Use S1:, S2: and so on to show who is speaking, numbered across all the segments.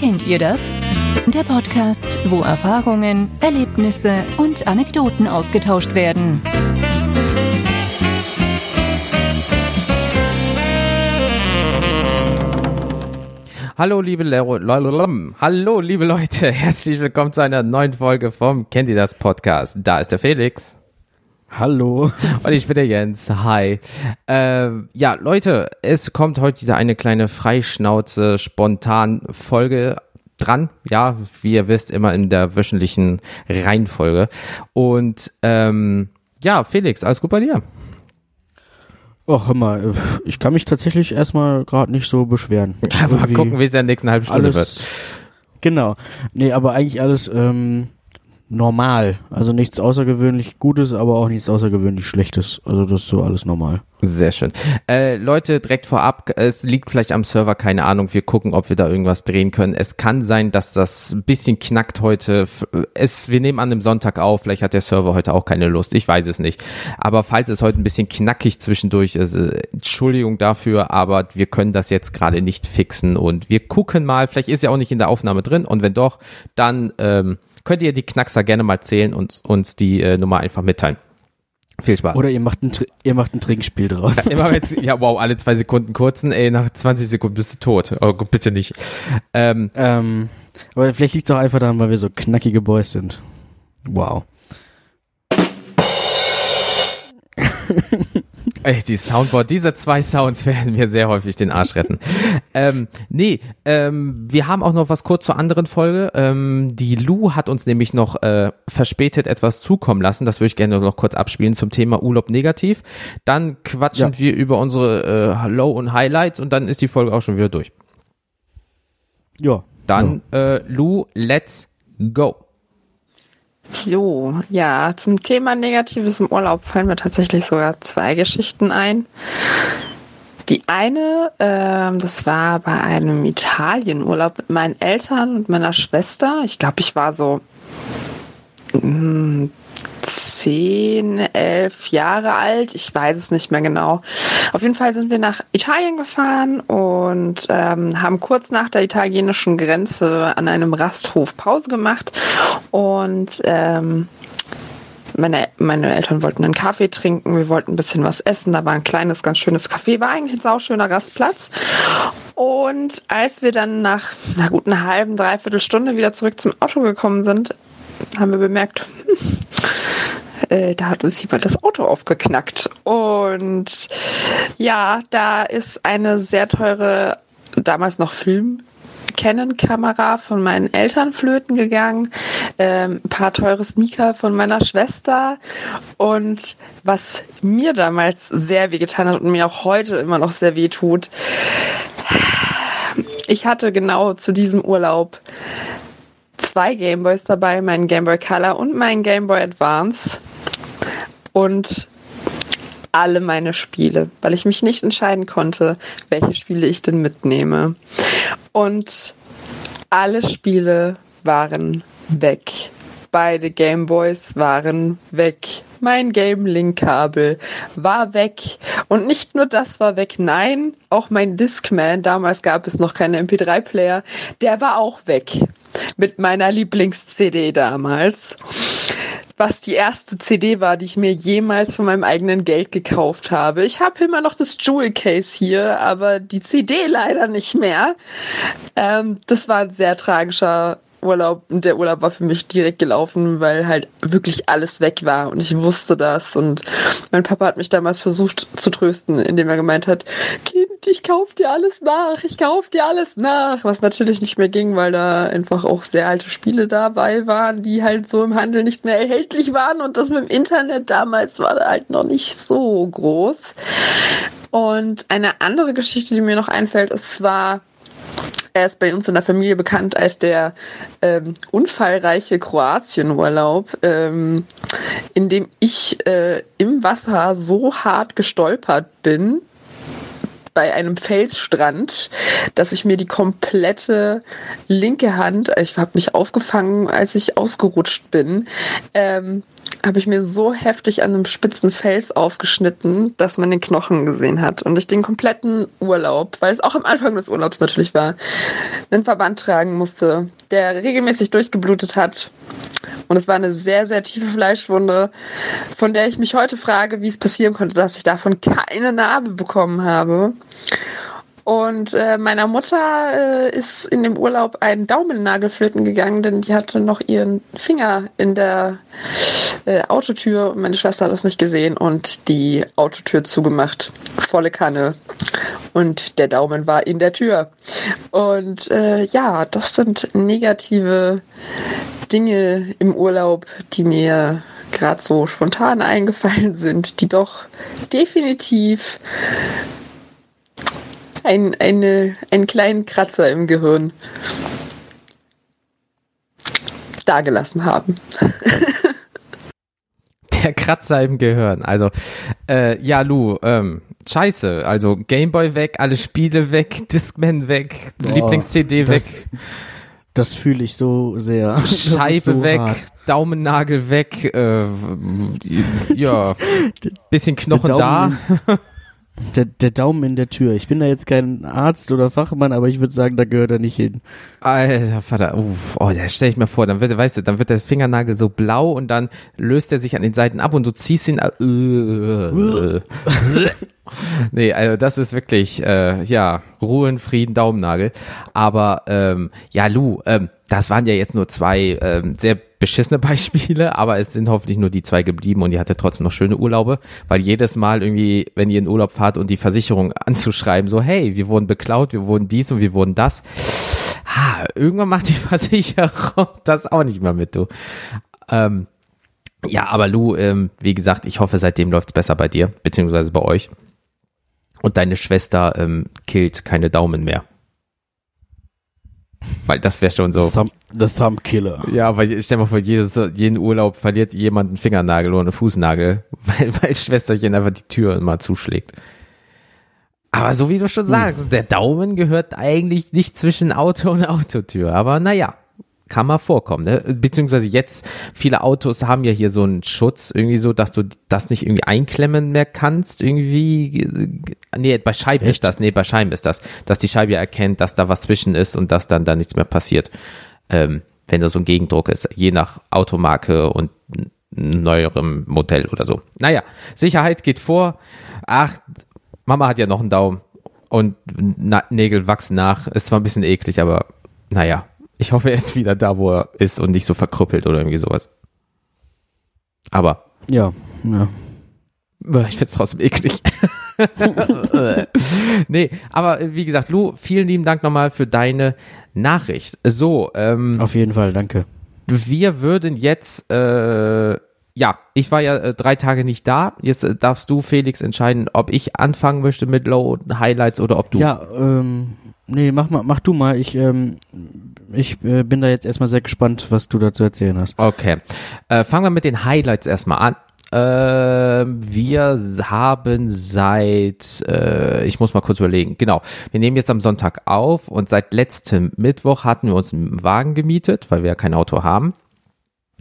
S1: Kennt ihr das? Der Podcast, wo Erfahrungen, Erlebnisse und Anekdoten ausgetauscht werden.
S2: Hallo liebe Le Hallo liebe Leute, herzlich willkommen zu einer neuen Folge vom Kennt ihr das Podcast. Da ist der Felix.
S3: Hallo.
S2: Und ich bin der Jens. Hi. Äh, ja, Leute, es kommt heute wieder eine kleine Freischnauze, spontan Folge dran. Ja, wie ihr wisst, immer in der wöchentlichen Reihenfolge. Und ähm, ja, Felix, alles gut bei dir?
S3: Ach, hör mal, ich kann mich tatsächlich erstmal gerade nicht so beschweren.
S2: Ja, mal gucken, wie es in der nächsten halben Stunde
S3: alles,
S2: wird.
S3: Genau. Nee, aber eigentlich alles ähm, normal. Also nichts außergewöhnlich Gutes, aber auch nichts außergewöhnlich Schlechtes. Also das ist so alles normal.
S2: Sehr schön. Äh, Leute, direkt vorab, es liegt vielleicht am Server, keine Ahnung. Wir gucken, ob wir da irgendwas drehen können. Es kann sein, dass das ein bisschen knackt heute. Es, wir nehmen an dem Sonntag auf. Vielleicht hat der Server heute auch keine Lust. Ich weiß es nicht. Aber falls es heute ein bisschen knackig zwischendurch ist, äh, Entschuldigung dafür, aber wir können das jetzt gerade nicht fixen und wir gucken mal. Vielleicht ist ja auch nicht in der Aufnahme drin und wenn doch, dann ähm, könnt ihr die Knackser gerne mal zählen und uns die äh, Nummer einfach mitteilen. Viel Spaß.
S3: Oder ihr macht ein, ihr macht ein Trinkspiel draus.
S2: Ja, immer jetzt, ja, wow, alle zwei Sekunden kurzen, ey, nach 20 Sekunden bist du tot. Oh, bitte nicht.
S3: Ähm, ähm, aber vielleicht liegt es auch einfach daran, weil wir so knackige Boys sind. Wow.
S2: Ey, die Soundboard, diese zwei Sounds werden mir sehr häufig den Arsch retten. ähm, nee, ähm, wir haben auch noch was kurz zur anderen Folge. Ähm, die Lu hat uns nämlich noch äh, verspätet etwas zukommen lassen. Das würde ich gerne noch kurz abspielen zum Thema Urlaub negativ. Dann quatschen ja. wir über unsere äh, Low- und Highlights und dann ist die Folge auch schon wieder durch.
S3: Ja.
S2: Dann, ja. Äh, Lu, let's go.
S4: So, ja, zum Thema Negatives im Urlaub fallen mir tatsächlich sogar zwei Geschichten ein. Die eine, ähm, das war bei einem Italienurlaub mit meinen Eltern und meiner Schwester. Ich glaube, ich war so mh, hm, zehn, elf Jahre alt. Ich weiß es nicht mehr genau. Auf jeden Fall sind wir nach Italien gefahren und ähm, haben kurz nach der italienischen Grenze an einem Rasthof Pause gemacht und ähm, meine, meine Eltern wollten einen Kaffee trinken, wir wollten ein bisschen was essen. Da war ein kleines, ganz schönes Café, war eigentlich ein sauschöner Rastplatz. Und als wir dann nach einer guten halben, dreiviertel Stunde wieder zurück zum Auto gekommen sind, haben wir bemerkt, äh, da hat uns jemand das Auto aufgeknackt. Und ja, da ist eine sehr teure, damals noch Film, Canon-Kamera von meinen Eltern flöten gegangen, ähm, ein paar teure Sneaker von meiner Schwester. Und was mir damals sehr weh getan hat und mir auch heute immer noch sehr weh tut, ich hatte genau zu diesem Urlaub zwei Gameboys dabei, meinen Gameboy Color und meinen Gameboy Advance und alle meine Spiele, weil ich mich nicht entscheiden konnte, welche Spiele ich denn mitnehme. Und alle Spiele waren weg. Beide Gameboys waren weg. Mein Game Link Kabel war weg. Und nicht nur das war weg, nein, auch mein Discman, damals gab es noch keine MP3 Player, der war auch weg mit meiner Lieblings-CD damals. Was die erste CD war, die ich mir jemals von meinem eigenen Geld gekauft habe. Ich habe immer noch das Jewel Case hier, aber die CD leider nicht mehr. Ähm, das war ein sehr tragischer Urlaub der Urlaub war für mich direkt gelaufen, weil halt wirklich alles weg war und ich wusste das und mein Papa hat mich damals versucht zu trösten, indem er gemeint hat, Kind, ich kauf dir alles nach, ich kauf dir alles nach, was natürlich nicht mehr ging, weil da einfach auch sehr alte Spiele dabei waren, die halt so im Handel nicht mehr erhältlich waren und das mit dem Internet damals war da halt noch nicht so groß. Und eine andere Geschichte, die mir noch einfällt, ist zwar er ist bei uns in der Familie bekannt als der ähm, unfallreiche Kroatienurlaub, ähm, in dem ich äh, im Wasser so hart gestolpert bin, bei einem Felsstrand, dass ich mir die komplette linke Hand, ich habe mich aufgefangen, als ich ausgerutscht bin, ähm, habe ich mir so heftig an einem spitzen Fels aufgeschnitten, dass man den Knochen gesehen hat. Und ich den kompletten Urlaub, weil es auch am Anfang des Urlaubs natürlich war, einen Verband tragen musste, der regelmäßig durchgeblutet hat. Und es war eine sehr, sehr tiefe Fleischwunde, von der ich mich heute frage, wie es passieren konnte, dass ich davon keine Narbe bekommen habe. Und äh, meiner Mutter äh, ist in dem Urlaub ein Daumennagel flöten gegangen, denn die hatte noch ihren Finger in der äh, Autotür und meine Schwester hat das nicht gesehen und die Autotür zugemacht. Volle Kanne. Und der Daumen war in der Tür. Und äh, ja, das sind negative Dinge im Urlaub, die mir gerade so spontan eingefallen sind, die doch definitiv ein, eine, einen kleinen Kratzer im Gehirn dagelassen haben.
S2: Der Kratzer im Gehirn. Also, äh, ja, Lu, ähm, scheiße. Also Gameboy weg, alle Spiele weg, Discman weg, Lieblings-CD weg,
S3: Das, fühle ich so sehr.
S2: Scheibe
S3: so
S2: weg,
S3: hart.
S2: Daumennagel weg, äh, ja, bisschen Knochen da.
S3: Der, der Daumen in der Tür. Ich bin da jetzt kein Arzt oder Fachmann, aber ich würde sagen, da gehört er nicht hin.
S2: Alter Vater, uff, oh, das stell ich mir vor, dann wird, weißt du, dann wird der Fingernagel so blau und dann löst er sich an den Seiten ab und du ziehst ihn. Äh, nee, also das ist wirklich, äh, ja, Ruhe in Frieden, Daumennagel. Aber ähm, ja, Lu, ähm, das waren ja jetzt nur zwei ähm, sehr beschissene Beispiele, aber es sind hoffentlich nur die zwei geblieben und ihr hattet trotzdem noch schöne Urlaube, weil jedes Mal irgendwie, wenn ihr in Urlaub fahrt und die Versicherung anzuschreiben, so, hey, wir wurden beklaut, wir wurden dies und wir wurden das, ha, irgendwann macht die Versicherung das auch nicht mehr mit, du. Ähm, ja, aber Lu, ähm, wie gesagt, ich hoffe, seitdem läuft's besser bei dir, beziehungsweise bei euch. Und deine Schwester ähm, killt keine Daumen mehr. Weil das wäre schon so.
S3: The Thumb Killer.
S2: Ja, weil stell dir mal vor, jedes, jeden Urlaub verliert jemand einen Fingernagel oder einen Fußnagel, weil, weil Schwesterchen einfach die Tür immer zuschlägt. Aber so wie du schon sagst, der Daumen gehört eigentlich nicht zwischen Auto und Autotür. Aber naja, kann mal vorkommen. Ne? Beziehungsweise jetzt, viele Autos haben ja hier so einen Schutz, irgendwie so, dass du das nicht irgendwie einklemmen mehr kannst. Irgendwie, nee, bei Scheiben ist das, nee, bei Scheiben ist das, dass die Scheibe ja erkennt, dass da was zwischen ist und dass dann da nichts mehr passiert. Ähm, wenn da so ein Gegendruck ist, je nach Automarke und neuerem Modell oder so. Naja, Sicherheit geht vor. Ach, Mama hat ja noch einen Daumen und Nägel wachsen nach. Ist zwar ein bisschen eklig, aber naja, ich hoffe, er ist wieder da, wo er ist und nicht so verkrüppelt oder irgendwie sowas. Aber
S3: Ja, ja.
S2: äh, ich find's trotzdem eklig. nee, aber äh, wie gesagt, Lu, vielen lieben Dank nochmal für deine Nachricht. So, ähm,
S3: Auf jeden Fall, danke.
S2: wir würden jetzt, äh, ja, ich war ja äh, drei Tage nicht da. Jetzt äh, darfst du, Felix, entscheiden, ob ich anfangen möchte mit Low Highlights oder ob du.
S3: Ja, ähm, nee, mach mal, mach du mal. Ich, ähm, ich äh, bin da jetzt erstmal sehr gespannt, was du dazu erzählen hast.
S2: Okay. Äh, fangen wir mit den Highlights erstmal an. Äh, wir haben seit, äh, ich muss mal kurz überlegen, genau, wir nehmen jetzt am Sonntag auf und seit letztem Mittwoch hatten wir uns einen Wagen gemietet, weil wir ja kein Auto haben.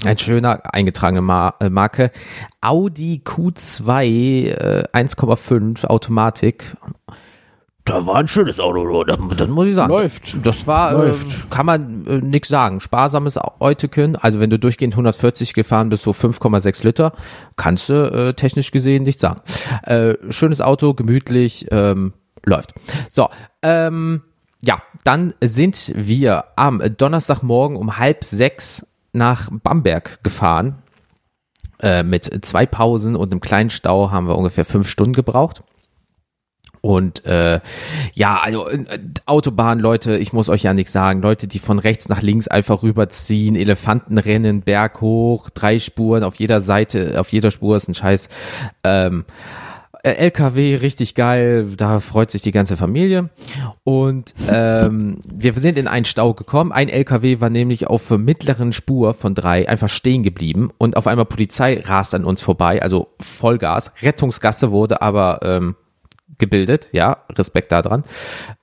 S2: Ein schöner eingetragene Mar äh, Marke. Audi Q2 äh, 1,5 Automatik. Da war ein schönes Auto, das, das muss ich sagen.
S3: Läuft.
S2: Das war,
S3: Läuft.
S2: Äh, kann man äh, nix sagen. Sparsames Euteken. Also wenn du durchgehend 140 gefahren bist, so 5,6 Liter, kannst du äh, technisch gesehen nicht sagen. Äh, schönes Auto, gemütlich, ähm, läuft. So, ähm, ja, dann sind wir am Donnerstagmorgen um halb sechs nach Bamberg gefahren. Äh, mit zwei Pausen und einem kleinen Stau haben wir ungefähr fünf Stunden gebraucht. Und äh, ja, also äh, Autobahn, Leute, ich muss euch ja nichts sagen. Leute, die von rechts nach links einfach rüberziehen, Elefantenrennen, Berg hoch, drei Spuren, auf jeder Seite, auf jeder Spur ist ein Scheiß. Ähm, äh, LKW, richtig geil, da freut sich die ganze Familie. Und ähm, wir sind in einen Stau gekommen. Ein LKW war nämlich auf mittleren Spur von drei einfach stehen geblieben und auf einmal Polizei rast an uns vorbei, also Vollgas. Rettungsgasse wurde aber ähm, gebildet, ja, Respekt daran.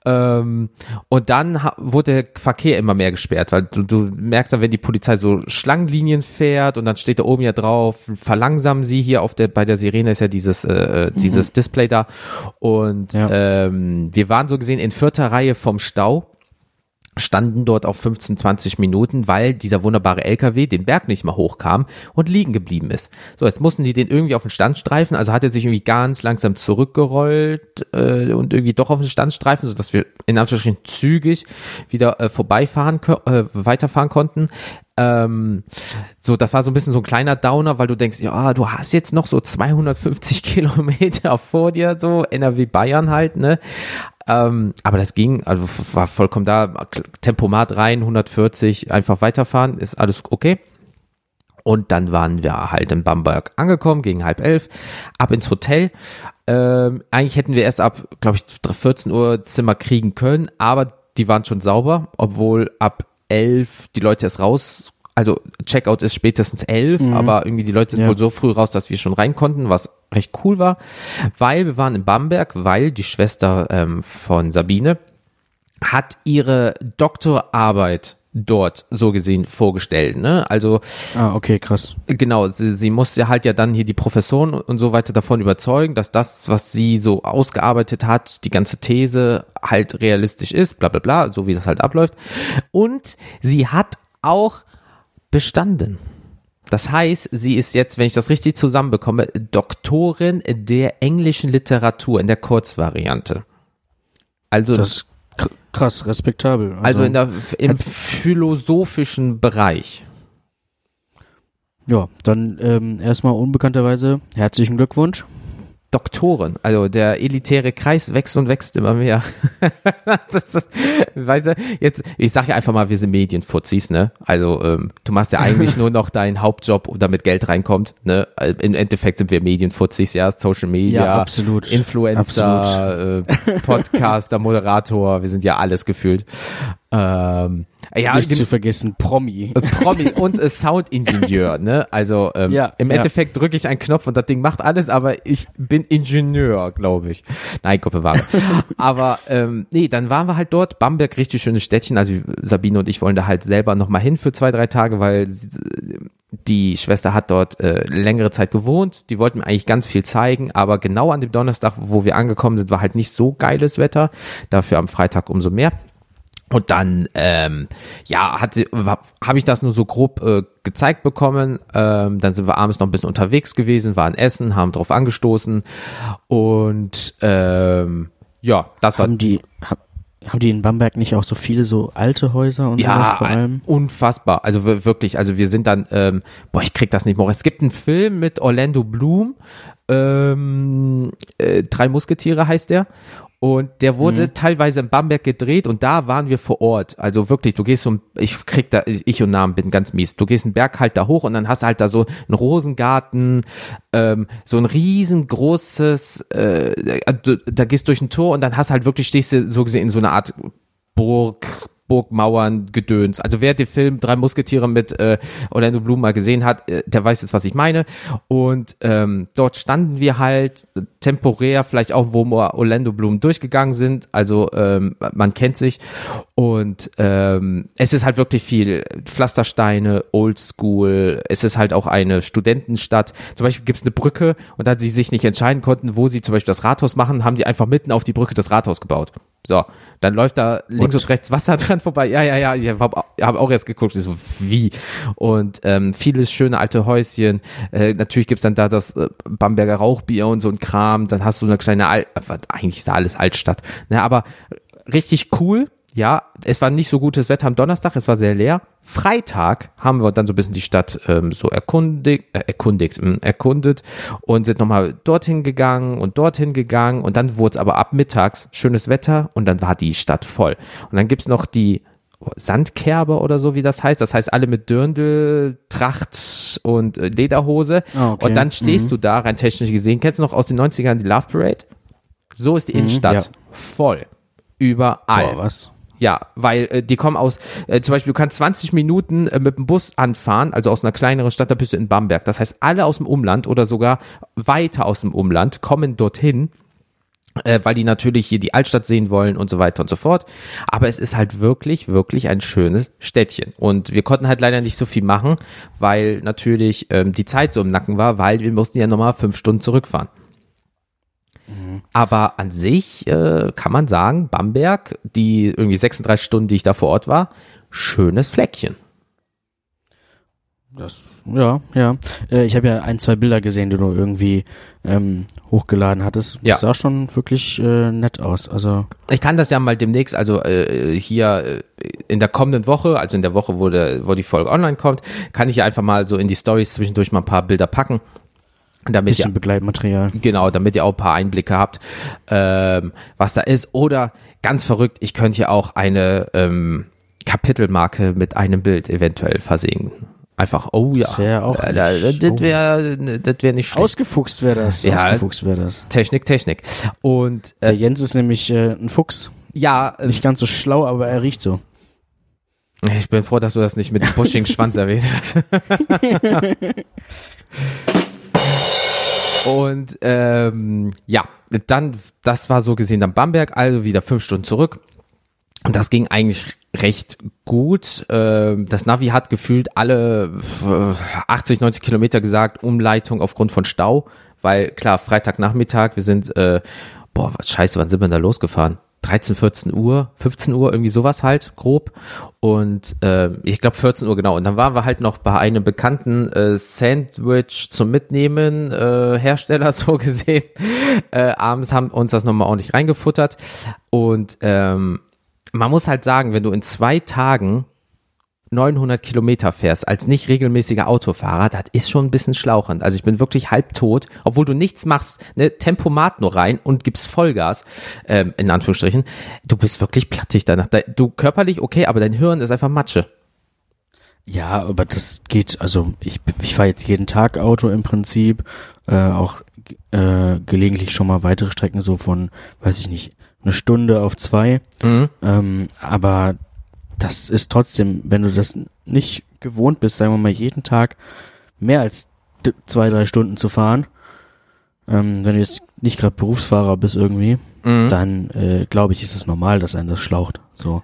S2: Ähm, und dann wurde der Verkehr immer mehr gesperrt, weil du, du merkst dann, wenn die Polizei so Schlangenlinien fährt und dann steht da oben ja drauf, verlangsamen sie hier auf der, bei der Sirene ist ja dieses, äh, dieses Display da. Und
S3: Ja.
S2: ähm, wir waren so gesehen in vierter Reihe vom Stau standen dort auf 15, 20 Minuten, weil dieser wunderbare LKW den Berg nicht mal hochkam und liegen geblieben ist. So, jetzt mussten die den irgendwie auf den Standstreifen, also hat er sich irgendwie ganz langsam zurückgerollt äh, und irgendwie doch auf den Standstreifen, sodass wir in Anführungsstrichen zügig wieder äh, vorbeifahren, äh, weiterfahren konnten. Ähm, so, das war so ein bisschen so ein kleiner Downer, weil du denkst, ja, du hast jetzt noch so 250 Kilometer vor dir, so NRW Bayern halt, ne? Ähm, aber das ging, also war vollkommen da, Tempomat rein, 140, einfach weiterfahren, ist alles okay. Und dann waren wir halt in Bamberg angekommen, gegen halb elf, ab ins Hotel. Ähm, eigentlich hätten wir erst ab, glaube ich, 14 Uhr Zimmer kriegen können, aber die waren schon sauber, obwohl ab elf die Leute erst raus, also Checkout ist spätestens elf, aber irgendwie die Leute sind
S3: Ja.
S2: wohl so früh raus, dass wir schon rein konnten, was recht cool war, weil wir waren in Bamberg, weil die Schwester ähm, von Sabine hat ihre Doktorarbeit dort so gesehen vorgestellt. Ne? Also
S3: Ah, okay, krass.
S2: genau, sie, sie musste halt ja dann hier die Professoren und so weiter davon überzeugen, dass das, was sie so ausgearbeitet hat, die ganze These halt realistisch ist, bla bla bla, so wie das halt abläuft. Und sie hat auch bestanden. Das heißt, sie ist jetzt, wenn ich das richtig zusammenbekomme, Doktorin der englischen Literatur in der Kurzvariante. Also,
S3: Das ist kr- krass, respektabel.
S2: also in der, im philosophischen Bereich.
S3: ja, dann ähm, erstmal unbekannterweise herzlichen Glückwunsch.
S2: Doktoren. Also der elitäre Kreis wächst und wächst immer mehr. das ist, weißt du, jetzt, ich sag ja einfach mal, wir sind Medienfuzis, ne? Also ähm, du machst ja eigentlich nur noch deinen Hauptjob, damit Geld reinkommt, ne? Also, Im Endeffekt sind wir Medienfuzis, ja, Social Media,
S3: Ja, absolut.
S2: Influencer, äh, Podcaster, Moderator, wir sind ja alles gefühlt. Ähm, ja,
S3: Nicht zu vergessen, Promi.
S2: äh, Promi und äh, Soundingenieur, ne? Also ähm,
S3: Ja,
S2: im
S3: ja.
S2: Endeffekt drücke ich einen Knopf und das Ding macht alles, aber ich bin Ingenieur, glaube ich. Nein, Gott bewahre. aber ähm, nee, dann waren wir halt dort. Bamberg, richtig schönes Städtchen. Also Sabine und ich wollen da halt selber noch mal hin für zwei, drei Tage, weil die Schwester hat dort äh, längere Zeit gewohnt. Die wollten mir eigentlich ganz viel zeigen, aber genau an dem Donnerstag, wo wir angekommen sind, war halt nicht so geiles Wetter. Dafür am Freitag umso mehr. Und dann, ähm, ja, hat sie, habe ich das nur so grob äh, gezeigt bekommen. Ähm, dann sind wir abends noch ein bisschen unterwegs gewesen, waren essen, haben drauf angestoßen und ähm, ja, das war
S3: Haben die, ha- haben die in Bamberg nicht auch so viele so alte Häuser und
S2: ja
S3: vor allem?
S2: unfassbar. Also wir- wirklich, also wir sind dann, ähm, boah, ich krieg das nicht mehr. Es gibt einen Film mit Orlando Bloom, ähm, äh, Drei Musketiere heißt der. Und der wurde teilweise in Bamberg gedreht und da waren wir vor Ort. Also wirklich, du gehst so, ich krieg da, ich und Namen bin ganz mies. Du gehst einen Berg halt da hoch und dann hast du halt da so einen Rosengarten, ähm, so ein riesengroßes, äh, du- da gehst durch ein Tor und dann hast halt wirklich, stehst du so gesehen in so einer Art Burg, Burgmauern, Gedöns. Also wer den Film Drei Musketiere mit äh, Orlando Bloom mal gesehen hat, äh, der weiß jetzt, was ich meine. Und ähm, dort standen wir halt temporär, vielleicht auch, wo Orlando Bloom durchgegangen sind. Also ähm, man kennt sich. Und ähm, es ist halt wirklich viel Pflastersteine, Oldschool. Es ist halt auch eine Studentenstadt. Zum Beispiel gibt es eine Brücke und da sie sich nicht entscheiden konnten, wo sie zum Beispiel das Rathaus machen, haben die einfach mitten auf die Brücke das Rathaus gebaut. So, dann läuft da links und rechts Wasser dran vorbei. Ja, ja, ja, ich habe hab auch erst geguckt, so, wie? Und ähm, vieles schöne alte Häuschen. Äh, natürlich gibt's dann da das äh, Bamberger Rauchbier und so ein Kram. Dann hast du eine kleine, Al eigentlich ist da alles Altstadt. Ne, aber richtig cool. Ja, es war nicht so gutes Wetter am Donnerstag, es war sehr leer. Freitag haben wir dann so ein bisschen die Stadt ähm, so erkundigt, äh, erkundigt, mh, erkundet und sind nochmal dorthin gegangen und dorthin gegangen und dann wurde es aber ab mittags schönes Wetter und dann war die Stadt voll. Und dann gibt's noch die Sandkerbe oder so, wie das heißt. Das heißt, alle mit Dirndl, Tracht und äh, Lederhose.
S3: Ah, okay.
S2: Und dann stehst du da, rein technisch gesehen. Kennst du noch aus den 90ern die Love Parade? So ist die Innenstadt
S3: ja.
S2: voll. Überall.
S3: Boah, was?
S2: Ja, weil äh, die kommen aus, äh, zum Beispiel, du kannst 20 Minuten äh, mit dem Bus anfahren, also aus einer kleineren Stadt, da bist du in Bamberg. Das heißt, alle aus dem Umland oder sogar weiter aus dem Umland kommen dorthin äh, weil die natürlich hier die Altstadt sehen wollen und so weiter und so fort. Aber es ist halt wirklich, wirklich ein schönes Städtchen. Und wir konnten halt leider nicht so viel machen, weil natürlich ähm, die Zeit so im Nacken war, weil wir mussten ja nochmal fünf Stunden zurückfahren. Aber an sich äh, kann man sagen, Bamberg, die irgendwie 36 Stunden, die ich da vor Ort war, schönes Fleckchen.
S3: Das, ja, ja. Äh, ich habe ja ein, zwei Bilder gesehen, die du irgendwie ähm, hochgeladen hattest. Das
S2: Ja.
S3: sah schon wirklich äh, nett aus. Also
S2: Ich kann das ja mal demnächst, also äh, hier äh, in der kommenden Woche, also in der Woche, wo, der, wo die Folge online kommt, kann ich ja einfach mal so in die Stories zwischendurch mal ein paar Bilder packen. Damit
S3: bisschen
S2: ihr,
S3: Begleitmaterial.
S2: genau, damit ihr auch ein paar Einblicke habt, ähm, was da ist. Oder ganz verrückt, ich könnte ja auch eine ähm, Kapitelmarke mit einem Bild eventuell versehen. Einfach, oh ja,
S3: Das wär auch
S2: äh, das wäre das wär nicht schlecht.
S3: Ausgefuchst wäre das.
S2: Ja.
S3: Ausgefuchst wäre das.
S2: Technik, Technik. Und
S3: Der
S2: äh,
S3: Jens ist nämlich äh, ein Fuchs.
S2: ja, äh,
S3: Nicht ganz so schlau, aber er riecht so.
S2: Ich bin froh, dass du das nicht mit dem buschigen Schwanz erwähnt hast. Und ähm, ja, dann, das war so gesehen dann Bamberg, also wieder fünf Stunden zurück. Und das ging eigentlich recht gut. Ähm, das Navi hat gefühlt alle äh, 80, 90 Kilometer gesagt, Umleitung aufgrund von Stau. Weil klar, Freitagnachmittag, wir sind, äh, boah, was scheiße, wann sind wir denn da losgefahren? 13, 14 Uhr, 15 Uhr, irgendwie sowas halt, grob. Und äh, ich glaube 14 Uhr genau. Und dann waren wir halt noch bei einem bekannten äh, Sandwich zum Mitnehmen, äh, Hersteller so gesehen. Äh, abends haben uns das nochmal ordentlich reingefuttert. Und ähm, man muss halt sagen, wenn du in zwei Tagen 900 Kilometer fährst als nicht regelmäßiger Autofahrer, das ist schon ein bisschen schlauchend. Also ich bin wirklich halbtot, obwohl du nichts machst, ne, Tempomat nur rein und gibst Vollgas, ähm, in Anführungsstrichen. Du bist wirklich plattig danach. Da- Du körperlich okay, aber dein Hirn ist einfach Matsche.
S3: Ja, aber das geht, also ich, ich fahre jetzt jeden Tag Auto im Prinzip, äh, auch äh, gelegentlich schon mal weitere Strecken so von, weiß ich nicht, eine Stunde auf zwei.
S2: Mhm.
S3: Ähm, aber das ist trotzdem, wenn du das nicht gewohnt bist, sagen wir mal jeden Tag mehr als zwei, drei Stunden zu fahren, ähm, wenn du jetzt nicht gerade Berufsfahrer bist irgendwie,
S2: Mhm.
S3: dann äh, glaube ich, ist es normal, dass einen das schlaucht. So.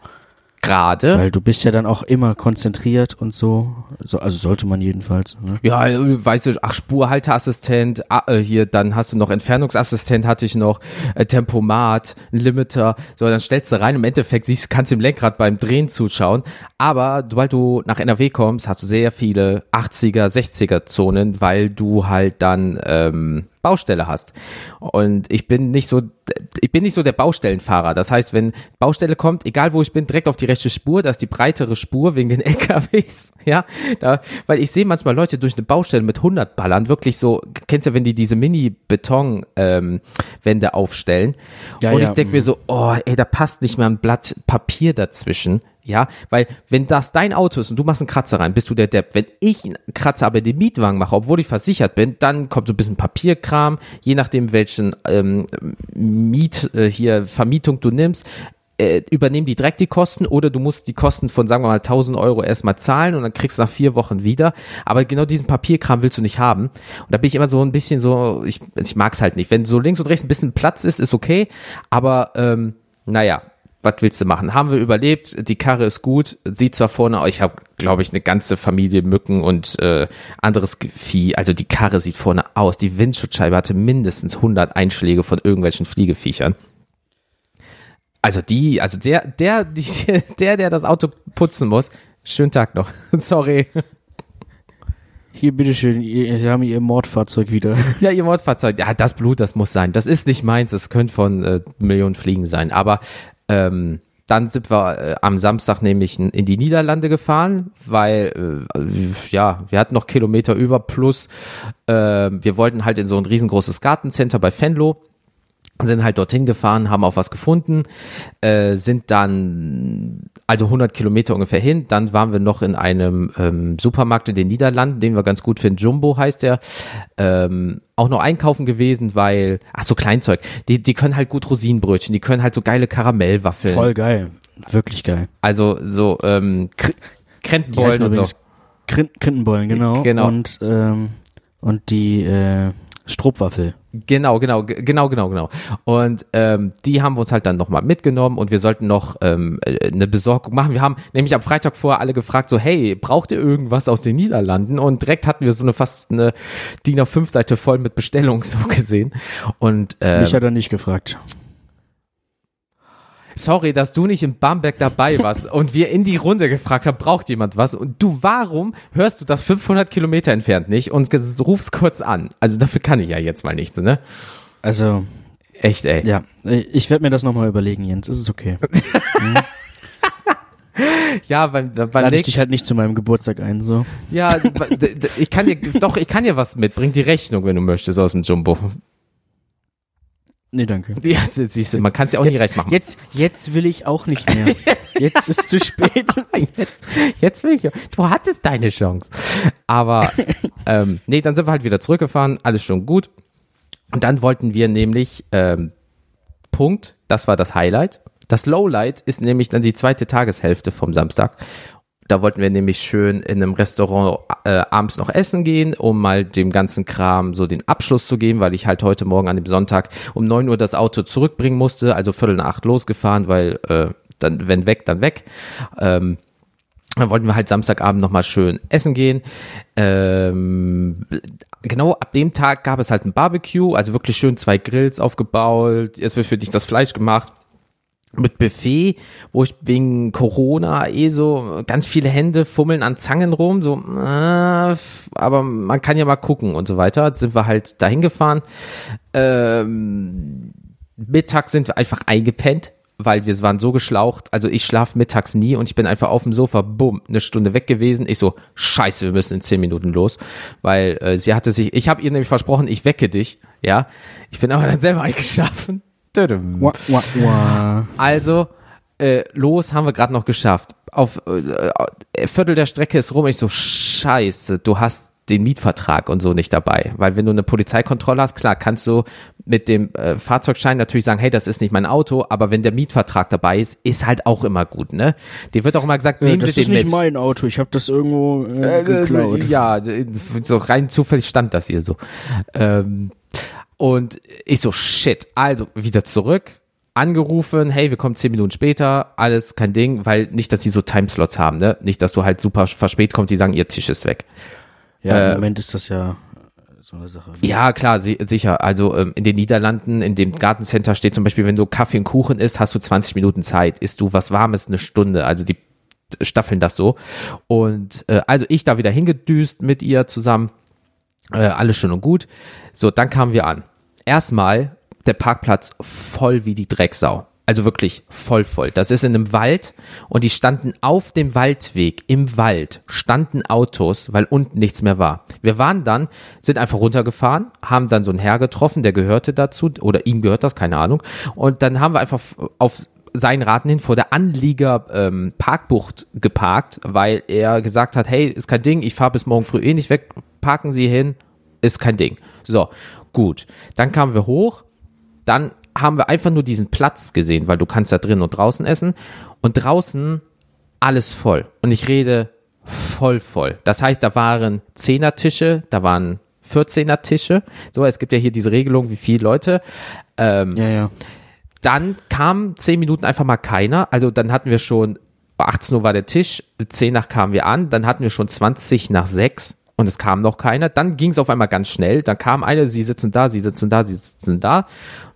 S2: Gerade.
S3: Weil du bist ja dann auch immer konzentriert und so. so also sollte man jedenfalls. Ne?
S2: Ja, weißt du, ach, Spurhalteassistent, ah, äh, hier, dann hast du noch Entfernungsassistent, hatte ich noch, äh, Tempomat, Limiter, so, dann stellst du rein, im Endeffekt siehst, kannst im Lenkrad beim Drehen zuschauen, aber sobald du nach NRW kommst, hast du sehr viele 80er, 60er Zonen, weil du halt dann, ähm, Baustelle hast. Und ich bin nicht so, ich bin nicht so der Baustellenfahrer. Das heißt, wenn Baustelle kommt, egal wo ich bin, direkt auf die rechte Spur, da ist die breitere Spur wegen den LKWs, ja, da, weil ich sehe manchmal Leute durch eine Baustelle mit 100 Ballern, wirklich so, kennst du, wenn die diese Mini-Beton, ähm, Wände aufstellen.
S3: Ja,
S2: und
S3: ja,
S2: ich denke mir so, oh, ey, da passt nicht mal ein Blatt Papier dazwischen. Ja, weil wenn das dein Auto ist und du machst einen Kratzer rein, bist du der Depp. Wenn ich einen Kratzer aber den Mietwagen mache, obwohl ich versichert bin, dann kommt so ein bisschen Papierkram, je nachdem welchen ähm, Miet äh, hier Vermietung du nimmst, äh, übernehmen die direkt die Kosten oder du musst die Kosten von, sagen wir mal, 1000 Euro erstmal zahlen und dann kriegst du nach vier Wochen wieder. Aber genau diesen Papierkram willst du nicht haben. Und da bin ich immer so ein bisschen so, ich, ich mag's halt nicht. Wenn so links und rechts ein bisschen Platz ist, ist okay. Aber ähm, naja, was willst du machen? Haben wir überlebt, die Karre ist gut, sieht zwar vorne, ich habe, glaube ich, eine ganze Familie Mücken und äh, anderes Vieh. Also die Karre sieht vorne aus. Die Windschutzscheibe hatte mindestens 100 Einschläge von irgendwelchen Fliegeviechern. Also die, also der, der, die, der, der das Auto putzen muss, schönen Tag noch. Sorry.
S3: Hier, bitteschön, Sie haben Ihr Mordfahrzeug wieder.
S2: Ja, ihr Mordfahrzeug. Ja, das Blut, das muss sein. Das ist nicht meins. Das könnte von äh, Millionen Fliegen sein. Aber ähm, dann sind wir äh, am Samstag nämlich in, die Niederlande gefahren, weil äh, ja, wir hatten noch Kilometer über plus. Äh, wir wollten halt in so ein riesengroßes Gartencenter bei Venlo sind halt dorthin gefahren, haben auch was gefunden, äh, sind dann also 100 Kilometer ungefähr hin. Dann waren wir noch in einem ähm, Supermarkt in den Niederlanden, den wir ganz gut finden. Jumbo heißt der. Ähm, auch noch einkaufen gewesen, weil ach so Kleinzeug. Die die können halt gut Rosinenbrötchen, die können halt so geile Karamellwaffeln.
S3: Voll geil. Wirklich geil.
S2: Also so ähm, Kr-
S3: heißen
S2: und so.
S3: Krintenbollen, genau.
S2: Genau.
S3: Und, ähm, und die äh, Struppwaffel.
S2: Genau, genau, genau, genau, genau. Und ähm, die haben wir uns halt dann nochmal mitgenommen und wir sollten noch ähm, äh, eine Besorgung machen. Wir haben nämlich am Freitag vorher alle gefragt, so, hey, braucht ihr irgendwas aus den Niederlanden? Und direkt hatten wir so eine fast eine DIN A5-Seite voll mit Bestellungen so gesehen. Und ähm,
S3: Mich hat er nicht gefragt.
S2: Sorry, dass du nicht in Bamberg dabei warst und wir in die Runde gefragt haben, braucht jemand was? Und du, warum hörst du das 500 Kilometer entfernt nicht und rufst kurz an? Also dafür kann ich ja jetzt mal nichts, ne?
S3: Also,
S2: Echt, ey.
S3: ja, ich werde mir das nochmal überlegen, Jens. Es ist okay.
S2: Ja, weil, weil
S3: Lade ich dich halt nicht zu meinem Geburtstag ein, so.
S2: ja, ich kann dir, doch, ich kann dir was mitbringen, die Rechnung, wenn du möchtest, aus dem Jumbo.
S3: Nee, danke.
S2: Ja, siehst du, man kann es ja auch nicht recht machen.
S3: Jetzt, jetzt will ich auch nicht mehr. Jetzt ist zu spät.
S2: Jetzt, jetzt will ich, du hattest deine Chance. Aber, ähm, nee, dann sind wir halt wieder zurückgefahren, alles schon gut. Und dann wollten wir nämlich, ähm, Punkt, das war das Highlight. Das Lowlight ist nämlich dann die zweite Tageshälfte vom Samstag. Da wollten wir nämlich schön in einem Restaurant äh, abends noch essen gehen, um mal dem ganzen Kram so den Abschluss zu geben, weil ich halt heute Morgen an dem Sonntag um neun Uhr das Auto zurückbringen musste, also Viertel nach acht losgefahren, weil äh, dann, wenn weg, dann weg. Ähm, dann wollten wir halt Samstagabend nochmal schön essen gehen. Ähm, genau ab dem Tag gab es halt ein Barbecue, also wirklich schön zwei Grills aufgebaut. Es wird für dich das Fleisch gemacht mit Buffet, wo ich wegen Corona eh so ganz viele Hände fummeln an Zangen rum, so, äh, aber man kann ja mal gucken und so weiter. Jetzt sind wir halt dahin gefahren. Ähm, mittags sind wir einfach eingepennt, weil wir waren so geschlaucht. Also ich schlafe mittags nie und ich bin einfach auf dem Sofa, bumm, eine Stunde weg gewesen. Ich so, scheiße, wir müssen in zehn Minuten los, weil äh, sie hatte sich, ich habe ihr nämlich versprochen, ich wecke dich, ja. Ich bin aber dann selber eingeschlafen. Also, äh, los haben wir gerade noch geschafft. Auf äh, äh, Viertel der Strecke ist rum. Ich so, scheiße, du hast den Mietvertrag und so nicht dabei. Weil wenn du eine Polizeikontrolle hast, klar, kannst du mit dem äh, Fahrzeugschein natürlich sagen, hey, das ist nicht mein Auto, aber wenn der Mietvertrag dabei ist, ist halt auch immer gut, ne? Dir wird auch immer gesagt,
S3: Äh,
S2: nehmen
S3: das
S2: Sie
S3: ist
S2: den
S3: nicht
S2: mit.
S3: mein Auto. Ich habe das irgendwo äh, geklaut.
S2: Ja, so rein zufällig stand das hier so. Ähm, und ich so, shit, also wieder zurück, angerufen, hey, wir kommen zehn Minuten später, alles kein Ding, weil nicht, dass die so Timeslots haben, ne? Nicht, dass du halt super verspätet kommst, die sagen, ihr Tisch ist weg.
S3: Ja,
S2: Äh,
S3: im Moment ist das ja so eine Sache.
S2: Ja, klar, si sicher. Also ähm, in den Niederlanden, in dem Gartencenter steht zum Beispiel, wenn du Kaffee und Kuchen isst, hast du 20 Minuten Zeit. Isst du was Warmes, eine Stunde. Also die staffeln das so. Und äh, also ich da wieder hingedüst mit ihr zusammen. Äh, alles schön und gut. So, dann kamen wir an. Erstmal der Parkplatz voll wie die Drecksau. Also wirklich voll voll. Das ist in einem Wald und die standen auf dem Waldweg, im Wald, standen Autos, weil unten nichts mehr war. Wir waren dann, sind einfach runtergefahren, haben dann so einen Herr getroffen, der gehörte dazu, oder ihm gehört das, keine Ahnung. Und dann haben wir einfach auf seinen Raten hin vor der Anlieger ähm, Parkbucht geparkt, weil er gesagt hat, hey, ist kein Ding, ich fahre bis morgen früh eh nicht weg, parken Sie hin, ist kein Ding. So, gut. Dann kamen wir hoch, dann haben wir einfach nur diesen Platz gesehen, weil du kannst da drin und draußen essen und draußen alles voll. Und ich rede voll voll. Das heißt, da waren Zehnertische, da waren 14er Tische. So, es gibt ja hier diese Regelung, wie viele Leute. Ähm,
S3: Ja, ja.
S2: dann kam zehn Minuten einfach mal keiner. Also dann hatten wir schon, 18 Uhr war der Tisch, 10 nach kamen wir an, dann hatten wir schon 20 nach 6 und es kam noch keiner. Dann ging es auf einmal ganz schnell. Dann kam eine, sie sitzen da, sie sitzen da, sie sitzen da.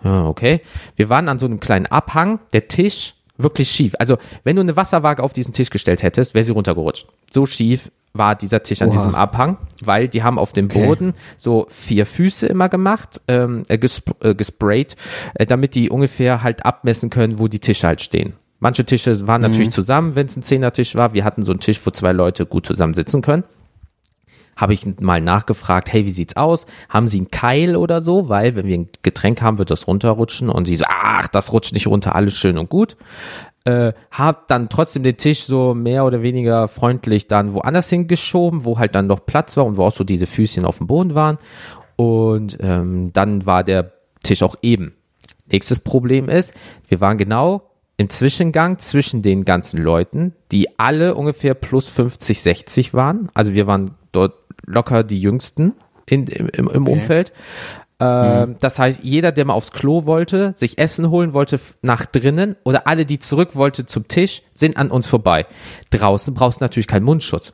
S2: Okay. Wir waren an so einem kleinen Abhang. Der Tisch wirklich schief. Also wenn du eine Wasserwaage auf diesen Tisch gestellt hättest, wäre sie runtergerutscht. So schief war dieser Tisch an
S3: Oha.
S2: diesem Abhang, weil die haben auf dem
S3: Okay.
S2: Boden so vier Füße immer gemacht, ähm, äh, gesp äh, gesprayt, äh, damit die ungefähr halt abmessen können, wo die Tische halt stehen. Manche Tische waren natürlich zusammen, wenn es ein Zehnertisch war. Wir hatten so einen Tisch, wo zwei Leute gut zusammen sitzen können. Habe ich mal nachgefragt, hey, wie sieht's aus? Haben Sie einen Keil oder so? Weil, wenn wir ein Getränk haben, wird das runterrutschen. Und sie so, ach, das rutscht nicht runter, alles schön und gut. Äh, hab dann trotzdem den Tisch so mehr oder weniger freundlich dann woanders hingeschoben, wo halt dann noch Platz war und wo auch so diese Füßchen auf dem Boden waren. Und ähm, dann war der Tisch auch eben. Nächstes Problem ist, wir waren genau im Zwischengang zwischen den ganzen Leuten, die alle ungefähr plus 50, 60 waren. Also wir waren dort locker die Jüngsten in, im, im, im Umfeld. Ähm, Das heißt, jeder, der mal aufs Klo wollte, sich Essen holen wollte nach drinnen oder alle, die zurück wollte zum Tisch, sind an uns vorbei. Draußen brauchst du natürlich keinen Mundschutz.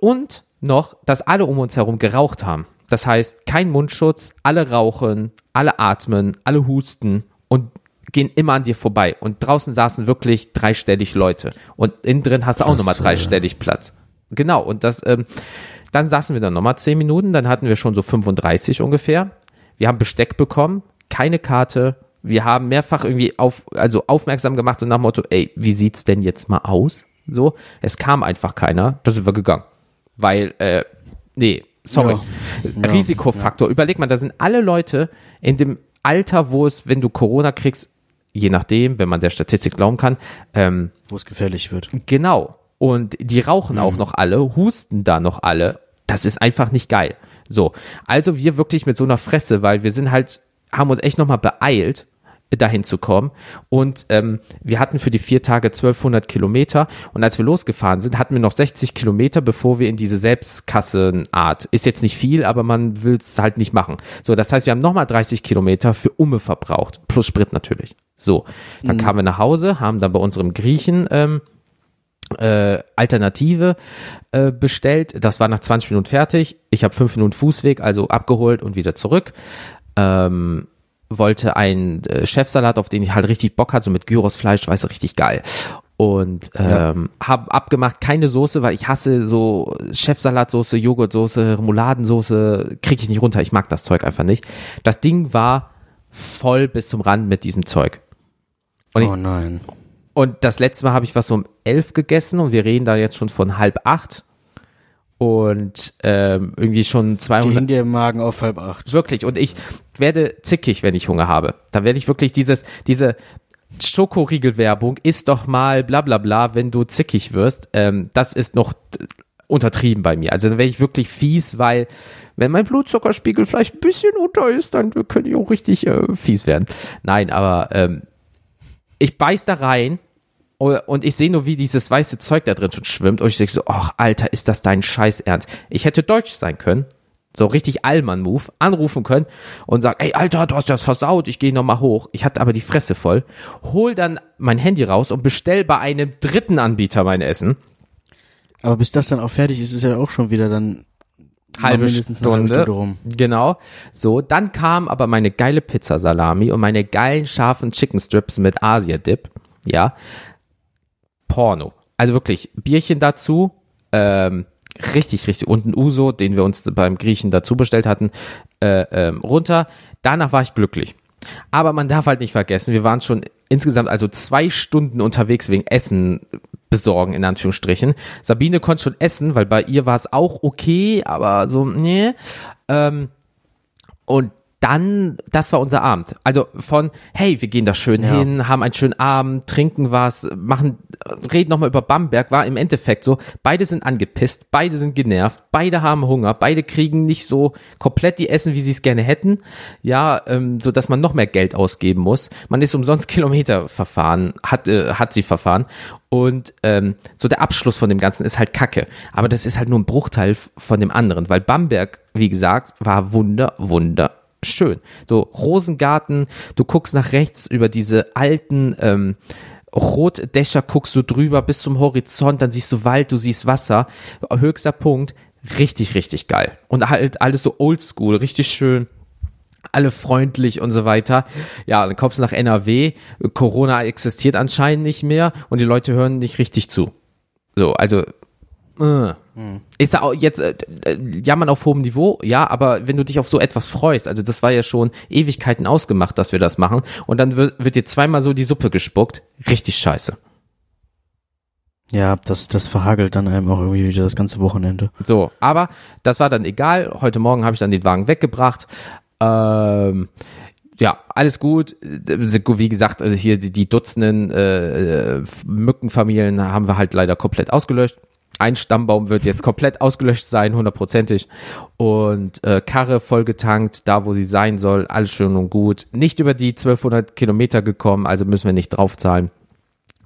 S2: Und noch, dass alle um uns herum geraucht haben. Das heißt, kein Mundschutz, alle rauchen, alle atmen, alle husten und gehen immer an dir vorbei. Und draußen saßen wirklich dreistellig Leute. Und innen drin hast du auch nochmal dreistellig Platz. Genau, und das, ähm, dann saßen wir dann nochmal zehn Minuten, dann hatten wir schon so 35 ungefähr. Wir haben Besteck bekommen, keine Karte. Wir haben mehrfach irgendwie auf, also aufmerksam gemacht und nach dem Motto, ey, wie sieht's denn jetzt mal aus? So, es kam einfach keiner, da sind wir gegangen. Weil, äh, nee, sorry.
S3: Ja.
S2: Risikofaktor. Überleg mal, da sind alle Leute in dem Alter, wo es, wenn du Corona kriegst, je nachdem, wenn man der Statistik glauben kann, ähm,
S3: Wo es gefährlich wird.
S2: Genau. Und die rauchen auch noch alle, husten da noch alle. Das ist einfach nicht geil. So. Also wir wirklich mit so einer Fresse, weil wir sind halt, haben uns echt nochmal beeilt, dahin zu kommen. Und ähm, wir hatten für die vier Tage 1200 Kilometer. Und als wir losgefahren sind, hatten wir noch 60 Kilometer, bevor wir in diese Selbstkassenart. Ist jetzt nicht viel, aber man will es halt nicht machen. So, das heißt, wir haben nochmal 30 Kilometer für Umme verbraucht. Plus Sprit natürlich. So, dann kamen wir nach Hause, haben dann bei unserem Griechen ähm, äh, Alternative äh, bestellt. Das war nach 20 Minuten fertig. Ich habe fünf Minuten Fußweg, also abgeholt und wieder zurück. Ähm, wollte einen äh, Chefsalat, auf den ich halt richtig Bock hatte, so mit Gyrosfleisch, weiß richtig geil. Und ähm, habe abgemacht, keine Soße, weil ich hasse so Chefsalatsoße, Joghurtsoße, Remouladensoße, kriege ich nicht runter. Ich mag das Zeug einfach nicht. Das Ding war voll bis zum Rand mit diesem Zeug. Und ich,
S3: Oh nein.
S2: Und das letzte Mal habe ich was um elf gegessen und wir reden da jetzt schon von halb acht. Und ähm, irgendwie schon
S3: Die
S2: 200.
S3: hing dir im Magen auf halb acht.
S2: Wirklich. Und ich werde zickig, wenn ich Hunger habe. Da werde ich wirklich dieses, diese Schokoriegelwerbung ist doch mal bla bla bla, wenn du zickig wirst. Ähm, das ist noch untertrieben bei mir. Also da werde ich wirklich fies, weil wenn mein Blutzuckerspiegel vielleicht ein bisschen unter ist, dann könnte ich auch richtig äh, fies werden. Nein, aber ähm, ich beiß da rein und ich sehe nur, wie dieses weiße Zeug da drin schon schwimmt und ich denke so, ach Alter, ist das dein Scheiß Ernst? Ich hätte deutsch sein können, so richtig Allmann-Move, anrufen können und sagen, ey Alter, du hast das versaut, ich gehe nochmal hoch. Ich hatte aber die Fresse voll, hol dann mein Handy raus und bestell bei einem dritten Anbieter mein Essen.
S3: Aber bis das dann auch fertig ist, ist ja auch schon wieder dann
S2: halbe Stunde.
S3: halbe Stunde rum.
S2: Genau. So, dann kam aber meine geile Pizzasalami und meine geilen scharfen Chicken Strips mit Asia-Dip. Ja. Porno. Also wirklich, Bierchen dazu, ähm, richtig, richtig. Und ein Uso, den wir uns beim Griechen dazu bestellt hatten, äh, ähm, runter. Danach war ich glücklich. Aber man darf halt nicht vergessen, wir waren schon insgesamt also zwei Stunden unterwegs wegen Essen besorgen, in Anführungsstrichen. Sabine konnte schon essen, weil bei ihr war es auch okay, aber so, nee. Ähm, und dann, das war unser Abend. Also von, hey, wir gehen da schön
S3: Ja.
S2: hin, haben einen schönen Abend, trinken was, machen, reden nochmal über Bamberg, war im Endeffekt so, beide sind angepisst, beide sind genervt, beide haben Hunger, beide kriegen nicht so komplett die Essen, wie sie es gerne hätten, ja, ähm, so dass man noch mehr Geld ausgeben muss. Man ist umsonst Kilometer verfahren, hat, äh, hat sie verfahren und ähm, so der Abschluss von dem Ganzen ist halt Kacke. Aber das ist halt nur ein Bruchteil von dem anderen, weil Bamberg, wie gesagt, war wunder, wunder schön. So Rosengarten, du guckst nach rechts über diese alten ähm, Rotdächer, guckst du drüber bis zum Horizont, dann siehst du Wald, du siehst Wasser. Höchster Punkt, richtig, richtig geil. Und halt alles so oldschool, richtig schön alle freundlich und so weiter. Ja, dann kommst du nach NRW, Corona existiert anscheinend nicht mehr und die Leute hören nicht richtig zu. So, also äh. Ist ja auch jetzt äh, äh, jammern auf hohem Niveau, ja, aber wenn du dich auf so etwas freust, also das war ja schon Ewigkeiten ausgemacht, dass wir das machen und dann wird, wird dir zweimal so die Suppe gespuckt, richtig scheiße.
S3: Ja, das, das verhagelt dann einem auch irgendwie wieder das ganze Wochenende.
S2: So, aber das war dann egal. Heute Morgen habe ich dann den Wagen weggebracht. Ähm, ja, alles gut. Wie gesagt, also hier die, die Dutzenden äh, Mückenfamilien haben wir halt leider komplett ausgelöscht. Ein Stammbaum wird jetzt komplett ausgelöscht sein, hundertprozentig. Und äh, Karre vollgetankt, da wo sie sein soll, alles schön und gut. Nicht über die 1200 Kilometer gekommen, also müssen wir nicht draufzahlen.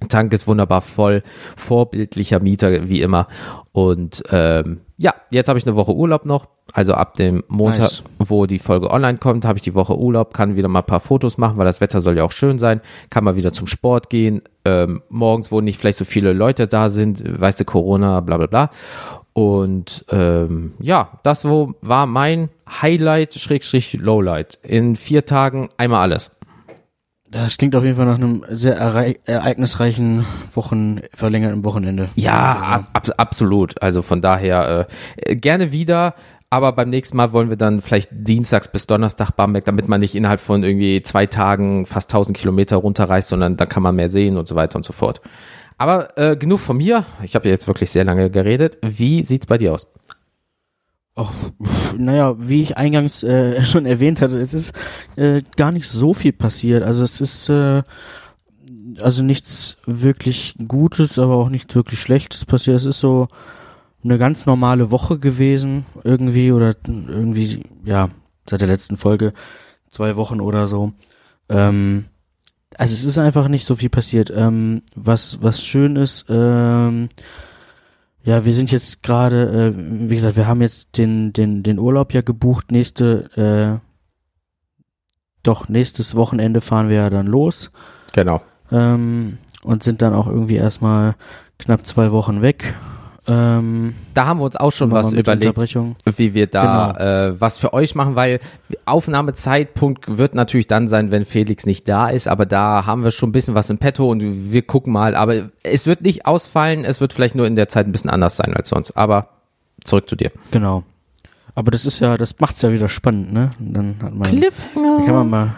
S2: Tank ist wunderbar voll, vorbildlicher Mieter wie immer. Und ähm, ja, jetzt habe ich eine Woche Urlaub noch. Also ab dem Montag,
S3: Nice.
S2: wo die Folge online kommt, habe ich die Woche Urlaub, kann wieder mal ein paar Fotos machen, weil das Wetter soll ja auch schön sein. Kann mal wieder zum Sport gehen. Ähm, morgens, wo nicht vielleicht so viele Leute da sind, weißt du, Corona, bla bla bla. Und ähm, ja, das wo war mein Highlight, Schrägstrich, Lowlight. In vier Tagen einmal alles.
S3: Das klingt auf jeden Fall nach einem sehr erei- ereignisreichen Wochen, verlängerten Wochenende.
S2: Ja, ab, ab, absolut. Also von daher äh, gerne wieder. Aber beim nächsten Mal wollen wir dann vielleicht dienstags bis Donnerstag Bamberg, damit man nicht innerhalb von irgendwie zwei Tagen fast 1000 Kilometer runterreist, sondern da kann man mehr sehen und so weiter und so fort. Aber äh, genug von mir. Ich habe ja jetzt wirklich sehr lange geredet. Wie sieht's bei dir aus?
S3: Pf, naja, wie ich eingangs äh, schon erwähnt hatte, es ist äh, gar nicht so viel passiert. Also es ist äh, also nichts wirklich Gutes, aber auch nichts wirklich Schlechtes passiert. Es ist so eine ganz normale Woche gewesen, irgendwie, oder irgendwie, ja, seit der letzten Folge, zwei Wochen oder so. Ähm, also es ist einfach nicht so viel passiert. Ähm, was, was schön ist, ähm, ja, wir sind jetzt gerade, äh, wie gesagt, wir haben jetzt den, den, den Urlaub ja gebucht. Nächste, äh, doch, nächstes Wochenende fahren wir ja dann los
S2: Genau.
S3: ähm, und sind dann auch irgendwie erstmal knapp zwei Wochen weg. Ähm,
S2: Da haben wir uns auch schon was überlegt, wie wir da
S3: Genau.
S2: äh, was für euch machen, weil Aufnahmezeitpunkt wird natürlich dann sein, wenn Felix nicht da ist, aber da haben wir schon ein bisschen was im Petto und wir gucken mal, aber es wird nicht ausfallen, es wird vielleicht nur in der Zeit ein bisschen anders sein als sonst, aber zurück zu dir.
S3: Genau. Aber das ist ja, das macht's ja wieder spannend, ne? Und dann hat man, dann kann man mal,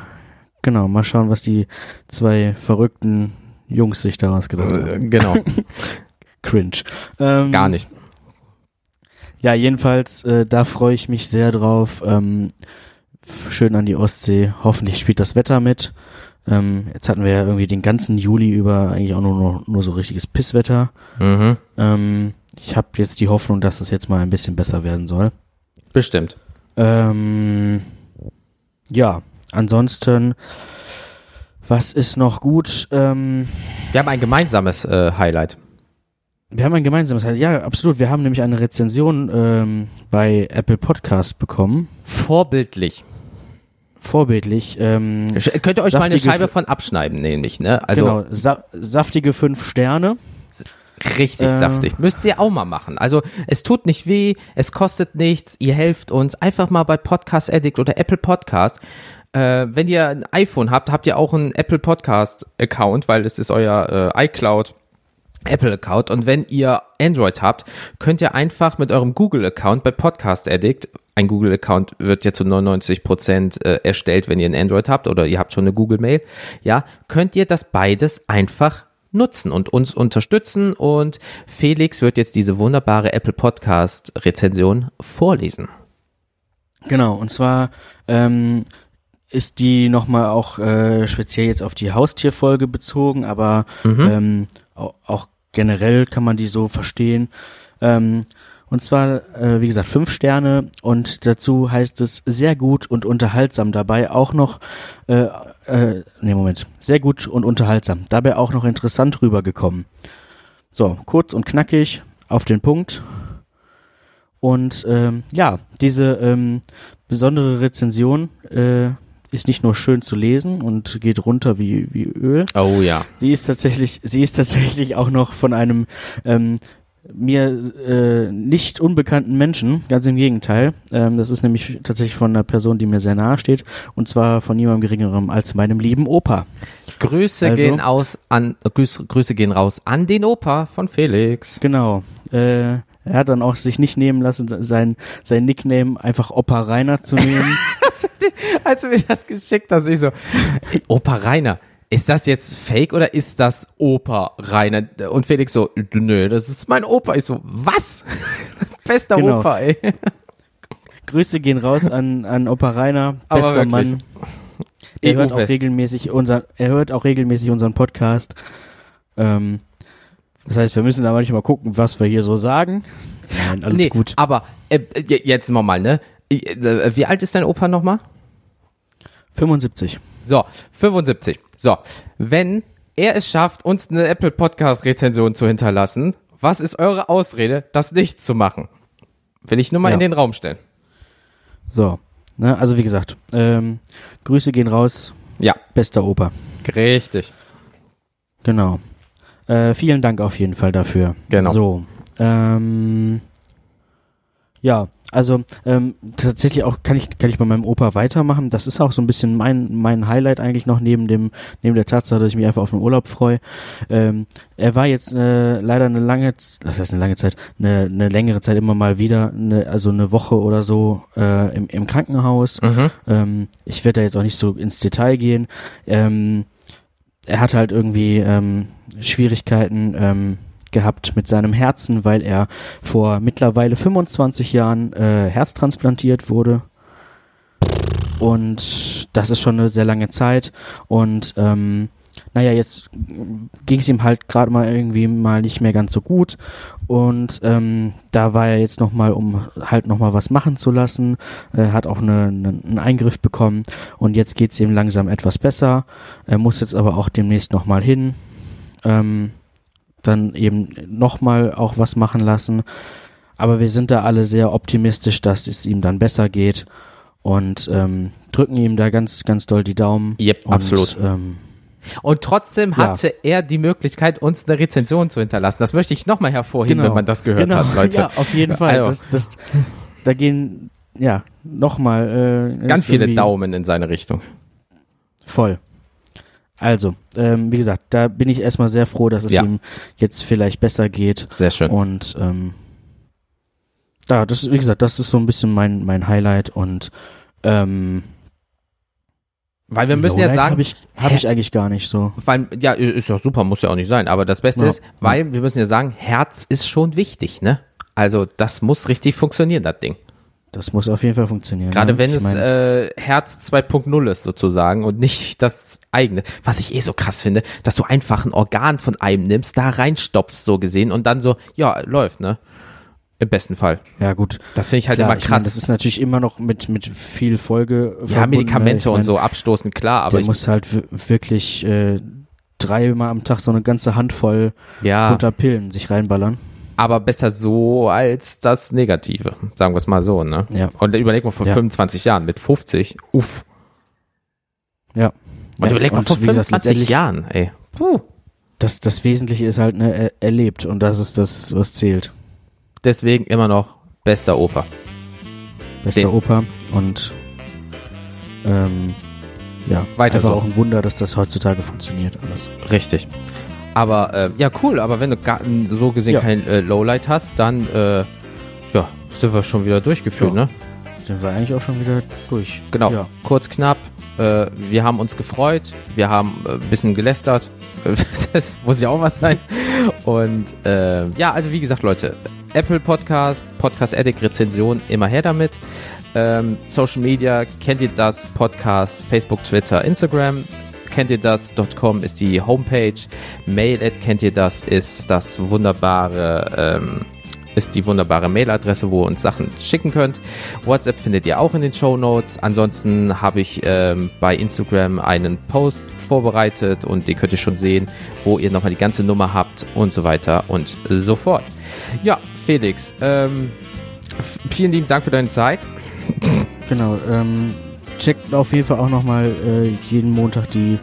S3: genau, mal schauen, was die zwei verrückten Jungs sich daraus gedacht haben.
S2: Genau,
S3: Cringe. Ähm,
S2: gar nicht.
S3: Ja, jedenfalls, äh, da freue ich mich sehr drauf. Ähm, schön an die Ostsee. Hoffentlich spielt das Wetter mit. Ähm, jetzt hatten wir ja irgendwie den ganzen Juli über eigentlich auch nur, nur, nur so richtiges Pisswetter.
S2: Mhm.
S3: Ähm, ich habe jetzt die Hoffnung, dass es jetzt mal ein bisschen besser werden soll.
S2: Bestimmt.
S3: Ähm, ja, ansonsten, was ist noch gut? Ähm,
S2: Wir haben ein gemeinsames äh, Highlight.
S3: Wir haben ein gemeinsames, ja, absolut. Wir haben nämlich eine Rezension ähm, bei Apple Podcast bekommen.
S2: Vorbildlich.
S3: Vorbildlich. Ähm,
S2: Könnt ihr euch mal eine Scheibe von abschneiden, nämlich, ne? Also
S3: genau, sa saftige fünf Sterne.
S2: richtig
S3: Äh.
S2: saftig. Müsst ihr auch mal machen. Also es tut nicht weh, es kostet nichts, ihr helft uns. Einfach mal bei Podcast Addict oder Apple Podcast. Äh, wenn ihr ein iPhone habt, habt ihr auch einen Apple Podcast Account, weil es ist euer äh, iCloud Apple Account und wenn ihr Android habt, könnt ihr einfach mit eurem Google Account bei Podcast Addict, ein Google Account wird ja zu 99 Prozent äh, erstellt, wenn ihr ein Android habt oder ihr habt schon eine Google Mail, ja, könnt ihr das beides einfach nutzen und uns unterstützen. Und Felix wird jetzt diese wunderbare Apple Podcast Rezension vorlesen.
S3: Genau, und zwar ähm, ist die nochmal auch äh, speziell jetzt auf die Haustierfolge bezogen, aber ähm, auch, generell kann man die so verstehen. Ähm, und zwar, äh, wie gesagt, fünf Sterne und dazu heißt es sehr gut und unterhaltsam dabei auch noch, äh, äh, nee, Moment, sehr gut und unterhaltsam, dabei auch noch interessant rübergekommen. So, kurz und knackig, auf den Punkt. Und ähm, ja, diese ähm, besondere Rezension äh, ist nicht nur schön zu lesen und geht runter wie, wie Öl.
S2: Oh ja.
S3: Sie ist tatsächlich, sie ist tatsächlich auch noch von einem ähm, mir äh, nicht unbekannten Menschen, ganz im Gegenteil. Ähm, das ist nämlich tatsächlich von einer Person, die mir sehr nahe steht, und zwar von niemandem geringerem als meinem lieben Opa.
S2: Grüße
S3: Also-
S2: gehen aus an Grüße, Grüße gehen raus an den Opa von Felix.
S3: Genau. Äh, er hat dann auch sich nicht nehmen lassen, sein, sein Nickname einfach Opa Rainer zu nehmen.
S2: als du mir das geschickt hast, ich so, Opa Rainer, ist das jetzt fake oder ist das Opa Rainer? Und Felix so, nö, das ist mein Opa. Ich so, was? Bester
S3: Genau.
S2: Opa, ey.
S3: Grüße gehen raus an, an Opa Rainer, bester. Mann. Er hört, auch regelmäßig unser, er hört auch regelmäßig unseren Podcast. Ähm, das heißt, wir müssen da manchmal gucken, was wir hier so sagen. Nein, alles
S2: nee,
S3: gut.
S2: aber äh, j- jetzt nochmal, ne? Äh, Wie alt ist dein Opa nochmal?
S3: 75.
S2: So, 75. So, wenn er es schafft, uns eine Apple Podcast Rezension zu hinterlassen, was ist eure Ausrede, das nicht zu machen? Will ich nur mal
S3: Ja.
S2: in den Raum stellen.
S3: So, ne, also wie gesagt, ähm, Grüße gehen raus,
S2: Ja,
S3: bester Opa.
S2: richtig.
S3: Genau. Äh, vielen Dank auf jeden Fall dafür.
S2: Genau.
S3: So, ähm, ja, also ähm, tatsächlich auch kann ich kann ich bei meinem Opa weitermachen. Das ist auch so ein bisschen mein mein Highlight eigentlich noch neben dem neben der Tatsache, dass ich mich einfach auf den Urlaub freue. Ähm, er war jetzt äh, leider eine lange, das heißt eine lange Zeit, eine, eine längere Zeit immer mal wieder, eine, also eine Woche oder so äh, im, im Krankenhaus.
S2: Mhm.
S3: Ähm, ich werde da jetzt auch nicht so ins Detail gehen. Ähm, er hat halt irgendwie ähm, Schwierigkeiten ähm, gehabt mit seinem Herzen, weil er vor mittlerweile 25 Jahren äh, herztransplantiert wurde. Und das ist schon eine sehr lange Zeit. Und ähm, naja, jetzt ging es ihm halt gerade mal irgendwie mal nicht mehr ganz so gut. Und ähm, da war er jetzt nochmal, um halt nochmal was machen zu lassen, äh, hat auch eine, eine, einen Eingriff bekommen. Und jetzt geht's ihm langsam etwas besser. Er muss jetzt aber auch demnächst nochmal hin. Ähm, dann eben nochmal auch was machen lassen. Aber wir sind da alle sehr optimistisch, dass es ihm dann besser geht und ähm, drücken ihm da ganz, ganz doll die Daumen.
S2: Yep,
S3: und,
S2: absolut.
S3: Ähm,
S2: Und trotzdem
S3: Ja.
S2: hatte er die Möglichkeit, uns eine Rezension zu hinterlassen. Das möchte ich nochmal hervorheben, wenn man das gehört
S3: genau.
S2: hat, Leute.
S3: Ja, auf jeden Fall.
S2: Also.
S3: Das, das, da gehen, ja, nochmal. Äh,
S2: Ganz viele Daumen in seine Richtung.
S3: Voll. Also, ähm, wie gesagt, da bin ich erstmal sehr froh, dass es
S2: Ja.
S3: ihm jetzt vielleicht besser geht.
S2: Sehr schön.
S3: Und ähm, ja, das ist, wie gesagt, das ist so ein bisschen mein, mein Highlight und ähm,
S2: Weil wir müssen ja
S3: Lowlight
S2: sagen,
S3: habe ich, hab ich eigentlich gar nicht so.
S2: weil, ja, ist ja super, muss ja auch nicht sein. Aber das Beste
S3: Ja.
S2: ist, weil wir müssen ja sagen, Herz ist schon wichtig, ne? Also das muss richtig funktionieren, das Ding.
S3: Das muss auf jeden Fall funktionieren.
S2: Gerade
S3: ja.
S2: wenn
S3: Ich
S2: es
S3: mein,
S2: äh, Herz 2.0 ist sozusagen und nicht das eigene. Was ich eh so krass finde, dass du einfach ein Organ von einem nimmst, da reinstopfst so gesehen und dann so, ja, läuft, ne? Im besten Fall.
S3: ja gut.
S2: Das finde ich halt
S3: Klar,
S2: immer
S3: ich
S2: krass.
S3: das ist natürlich immer noch mit mit viel Folge.
S2: ja,
S3: verbunden,
S2: Medikamente
S3: ne? Ich
S2: und
S3: mein,
S2: so abstoßen, klar, aber
S3: der
S2: ich,
S3: muss halt wirklich äh, dreimal am Tag so eine ganze Handvoll
S2: ja,
S3: bunter Pillen sich reinballern.
S2: aber besser so als das Negative, sagen wir es mal so, ne?
S3: Ja.
S2: Und überleg mal vor
S3: Ja.
S2: 25 Jahren mit 50, uff.
S3: Ja.
S2: Und
S3: Ja,
S2: überleg mal vor
S3: wie gesagt,
S2: 25
S3: letztendlich-
S2: Jahren, ey. Puh.
S3: Das, das Wesentliche ist halt ne, er, erlebt und das ist das, was zählt.
S2: Deswegen immer noch bester Opa.
S3: Bester
S2: Den-
S3: Opa und ähm, ja,
S2: Weiter
S3: einfach
S2: so.
S3: auch ein Wunder, dass das heutzutage funktioniert alles.
S2: Richtig. Aber äh, ja, cool, aber wenn du gar, so gesehen
S3: Ja.
S2: kein äh, Lowlight hast, dann äh, ja, sind wir schon wieder durchgeführt,
S3: Ja.
S2: ne?
S3: Sind wir eigentlich auch schon wieder durch.
S2: Genau,
S3: Ja.
S2: kurz, knapp. Äh, wir haben uns gefreut, wir haben äh, ein bisschen gelästert. das muss ja auch was sein. Und äh, ja, also wie gesagt, Leute, Apple Podcast, Podcast Addict Rezension, immer her damit. Ähm, Social Media, kennt ihr das? Podcast, Facebook, Twitter, Instagram. Kennt ihr das.com ist die Homepage. Mail at kennt ihr das ist das wunderbare ähm, ist die wunderbare Mailadresse, wo ihr uns Sachen schicken könnt. WhatsApp findet ihr auch in den Show Notes. Ansonsten habe ich ähm, bei Instagram einen Post vorbereitet und den könnt ihr schon sehen, wo ihr nochmal die ganze Nummer habt und so weiter und so fort. Ja, Felix, ähm, vielen lieben Dank für deine Zeit.
S3: Genau. Ähm, checkt auf jeden Fall auch nochmal äh, jeden Montag die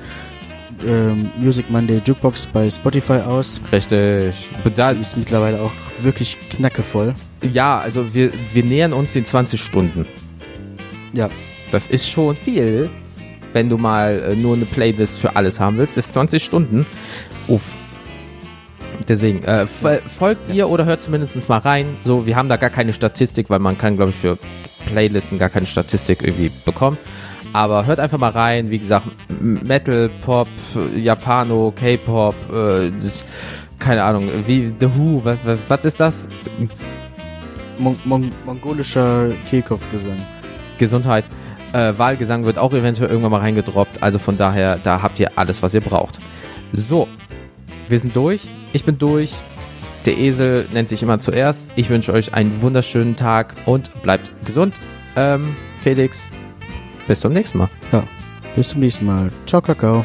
S3: ähm, Music Monday Jukebox bei Spotify aus.
S2: Richtig. Da
S3: Die ist mittlerweile auch wirklich knackevoll.
S2: ja, also wir, wir nähern uns den 20 Stunden.
S3: Ja.
S2: Das ist schon viel. Wenn du mal äh, nur eine Playlist für alles haben willst, ist 20 Stunden. Uff. Deswegen, äh, fol- folgt ihr oder hört zumindest mal rein. So, wir haben da gar keine Statistik, weil man kann, glaube ich, für Playlisten gar keine Statistik irgendwie bekommen. Aber hört einfach mal rein. Wie gesagt, Metal, Pop, Japano, K-Pop, äh, das, keine Ahnung, wie The Who, was, was, was ist das?
S3: Mon Mon mongolischer Kehlkopfgesang.
S2: Gesundheit. Äh, Wahlgesang wird auch eventuell irgendwann mal reingedroppt. Also von daher, da habt ihr alles, was ihr braucht. So, wir sind durch. Ich bin durch. Der Esel nennt sich immer zuerst. Ich wünsche euch einen wunderschönen Tag und bleibt gesund. Ähm, Felix, bis zum nächsten Mal.
S3: Bis zum nächsten Mal. Ciao, Kakao.